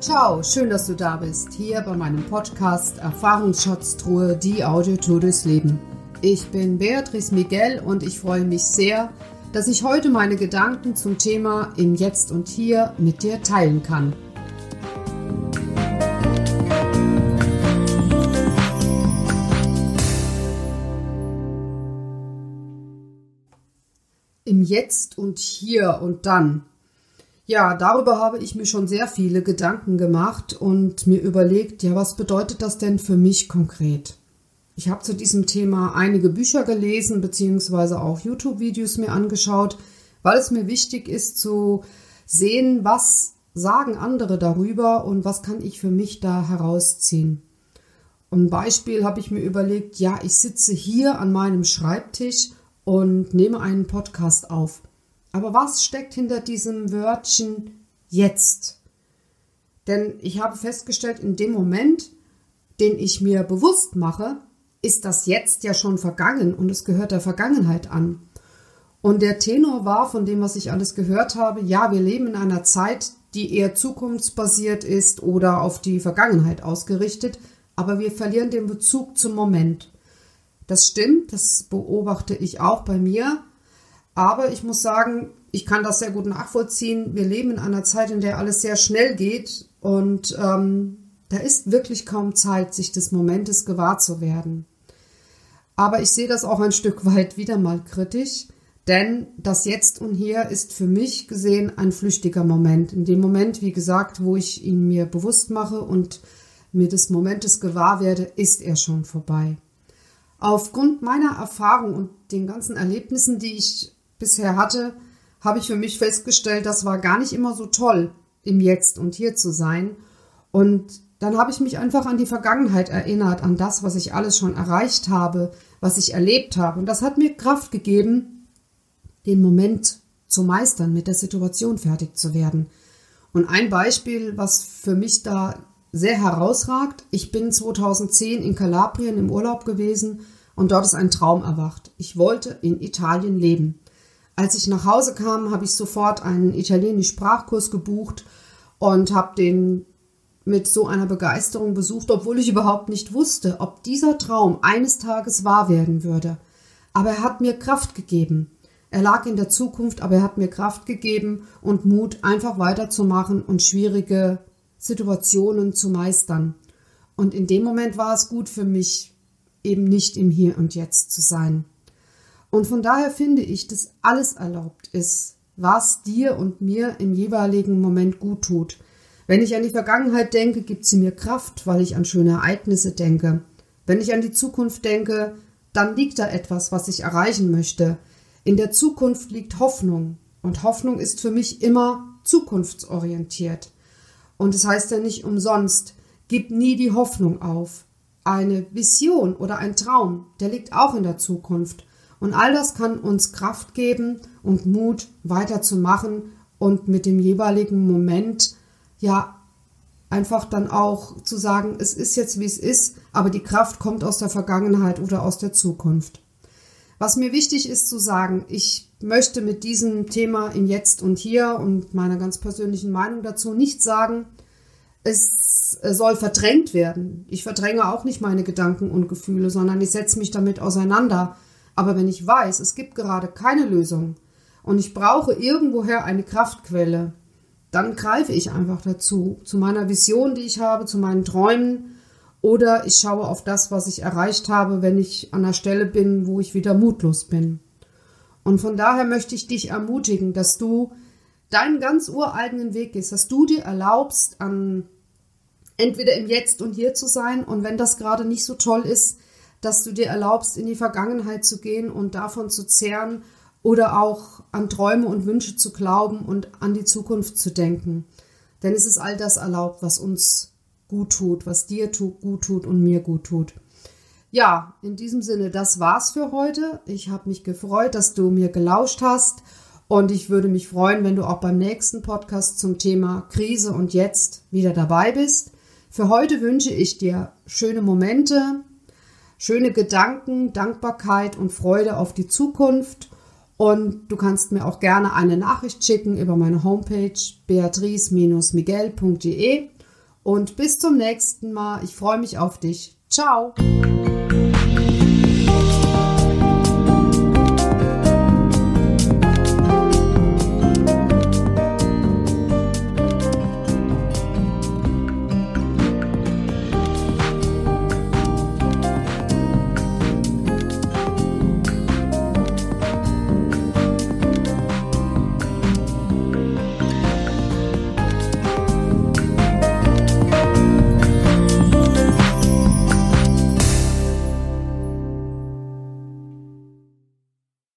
Ciao, schön, dass du da bist, hier bei meinem Podcast Erfahrungsschatztruhe, die Audiotour durchs Leben. Ich bin Beatrice Miguel und ich freue mich sehr, dass ich heute meine Gedanken zum Thema im Jetzt und Hier mit dir teilen kann. Im Jetzt und Hier und Dann. Ja, darüber habe ich mir schon sehr viele Gedanken gemacht und mir überlegt, ja, was bedeutet das denn für mich konkret? Ich habe zu diesem Thema einige Bücher gelesen, beziehungsweise auch YouTube-Videos mir angeschaut, weil es mir wichtig ist zu sehen, was sagen andere darüber und was kann ich für mich da herausziehen. Ein Beispiel habe ich mir überlegt, ja, ich sitze hier an meinem Schreibtisch und nehme einen Podcast auf. Aber was steckt hinter diesem Wörtchen jetzt? Denn ich habe festgestellt, in dem Moment, den ich mir bewusst mache, ist das jetzt ja schon vergangen und es gehört der Vergangenheit an. Und der Tenor war von dem, was ich alles gehört habe, ja, wir leben in einer Zeit, die eher zukunftsbasiert ist oder auf die Vergangenheit ausgerichtet, aber wir verlieren den Bezug zum Moment. Das stimmt, das beobachte ich auch bei mir. Aber ich muss sagen, ich kann das sehr gut nachvollziehen. Wir leben in einer Zeit, in der alles sehr schnell geht und ähm, da ist wirklich kaum Zeit, sich des Momentes gewahr zu werden. Aber ich sehe das auch ein Stück weit wieder mal kritisch, denn das Jetzt und Hier ist für mich gesehen ein flüchtiger Moment. In dem Moment, wie gesagt, wo ich ihn mir bewusst mache und mir des Momentes gewahr werde, ist er schon vorbei. Aufgrund meiner Erfahrung und den ganzen Erlebnissen, die ich bisher hatte, habe ich für mich festgestellt, das war gar nicht immer so toll, im Jetzt und hier zu sein. Und dann habe ich mich einfach an die Vergangenheit erinnert, an das, was ich alles schon erreicht habe, was ich erlebt habe. Und das hat mir Kraft gegeben, den Moment zu meistern, mit der Situation fertig zu werden. Und ein Beispiel, was für mich da sehr herausragt, ich bin 2010 in Kalabrien im Urlaub gewesen und dort ist ein Traum erwacht. Ich wollte in Italien leben. Als ich nach Hause kam, habe ich sofort einen italienischen Sprachkurs gebucht und habe den mit so einer Begeisterung besucht, obwohl ich überhaupt nicht wusste, ob dieser Traum eines Tages wahr werden würde. Aber er hat mir Kraft gegeben. Er lag in der Zukunft, aber er hat mir Kraft gegeben und Mut, einfach weiterzumachen und schwierige Situationen zu meistern. Und in dem Moment war es gut für mich, eben nicht im Hier und Jetzt zu sein. Und von daher finde ich, dass alles erlaubt ist, was dir und mir im jeweiligen Moment gut tut. Wenn ich an die Vergangenheit denke, gibt sie mir Kraft, weil ich an schöne Ereignisse denke. Wenn ich an die Zukunft denke, dann liegt da etwas, was ich erreichen möchte. In der Zukunft liegt Hoffnung. Und Hoffnung ist für mich immer zukunftsorientiert. Und es das heißt ja nicht umsonst, gib nie die Hoffnung auf. Eine Vision oder ein Traum, der liegt auch in der Zukunft. Und all das kann uns Kraft geben und Mut weiterzumachen und mit dem jeweiligen Moment ja einfach dann auch zu sagen, es ist jetzt wie es ist, aber die Kraft kommt aus der Vergangenheit oder aus der Zukunft. Was mir wichtig ist zu sagen, ich möchte mit diesem Thema im Jetzt und Hier und meiner ganz persönlichen Meinung dazu nicht sagen, es soll verdrängt werden. Ich verdränge auch nicht meine Gedanken und Gefühle, sondern ich setze mich damit auseinander aber wenn ich weiß, es gibt gerade keine Lösung und ich brauche irgendwoher eine Kraftquelle, dann greife ich einfach dazu, zu meiner Vision, die ich habe, zu meinen Träumen oder ich schaue auf das, was ich erreicht habe, wenn ich an der Stelle bin, wo ich wieder mutlos bin. Und von daher möchte ich dich ermutigen, dass du deinen ganz ureigenen Weg gehst, dass du dir erlaubst, an entweder im Jetzt und Hier zu sein und wenn das gerade nicht so toll ist, dass du dir erlaubst, in die Vergangenheit zu gehen und davon zu zehren oder auch an Träume und Wünsche zu glauben und an die Zukunft zu denken. Denn es ist all das erlaubt, was uns gut tut, was dir gut tut und mir gut tut. Ja, in diesem Sinne, das war's für heute. Ich habe mich gefreut, dass du mir gelauscht hast und ich würde mich freuen, wenn du auch beim nächsten Podcast zum Thema Krise und Jetzt wieder dabei bist. Für heute wünsche ich dir schöne Momente, schöne Gedanken, Dankbarkeit und Freude auf die Zukunft. Und du kannst mir auch gerne eine Nachricht schicken über meine Homepage beatrice-miguel.de und bis zum nächsten Mal. Ich freue mich auf dich. Ciao.